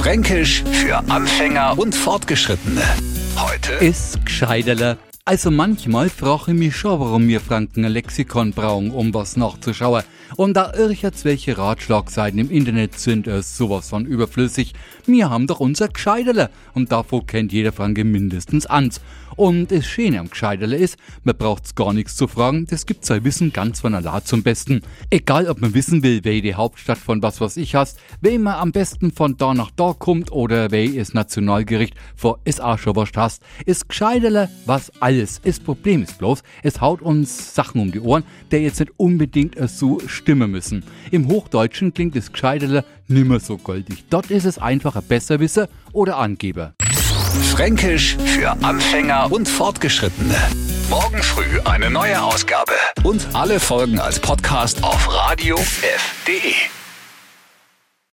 Fränkisch für Anfänger und Fortgeschrittene. Heute Ist Gscheiderle. Also manchmal frage ich mich schon, warum wir Franken ein Lexikon brauchen, um was nachzuschauen. Und da irgendwelche welche Ratschlagseiten im Internet sind, ist sowas von überflüssig. Wir haben doch unser Gscheiderle und davor kennt jeder Franke mindestens eins. Und das Schöne am Gscheiderle ist, man braucht's gar nichts zu fragen, das gibt sein Wissen ganz von allein zum Besten. Egal, ob man wissen will, wer die Hauptstadt von was was ich hast, wer immer am besten von da nach da kommt oder wer ist Nationalgericht vor ist auch schon was hast, ist Gscheiderle was alles. Das Problem ist bloß, es haut uns Sachen um die Ohren, der jetzt nicht unbedingt so stimmen müssen. Im Hochdeutschen klingt das Gscheiderle nimmer so goldig. Dort ist es einfach ein Besserwisser oder Angeber. Fränkisch für Anfänger und Fortgeschrittene. Morgen früh eine neue Ausgabe. Und alle Folgen als Podcast auf radiof.de.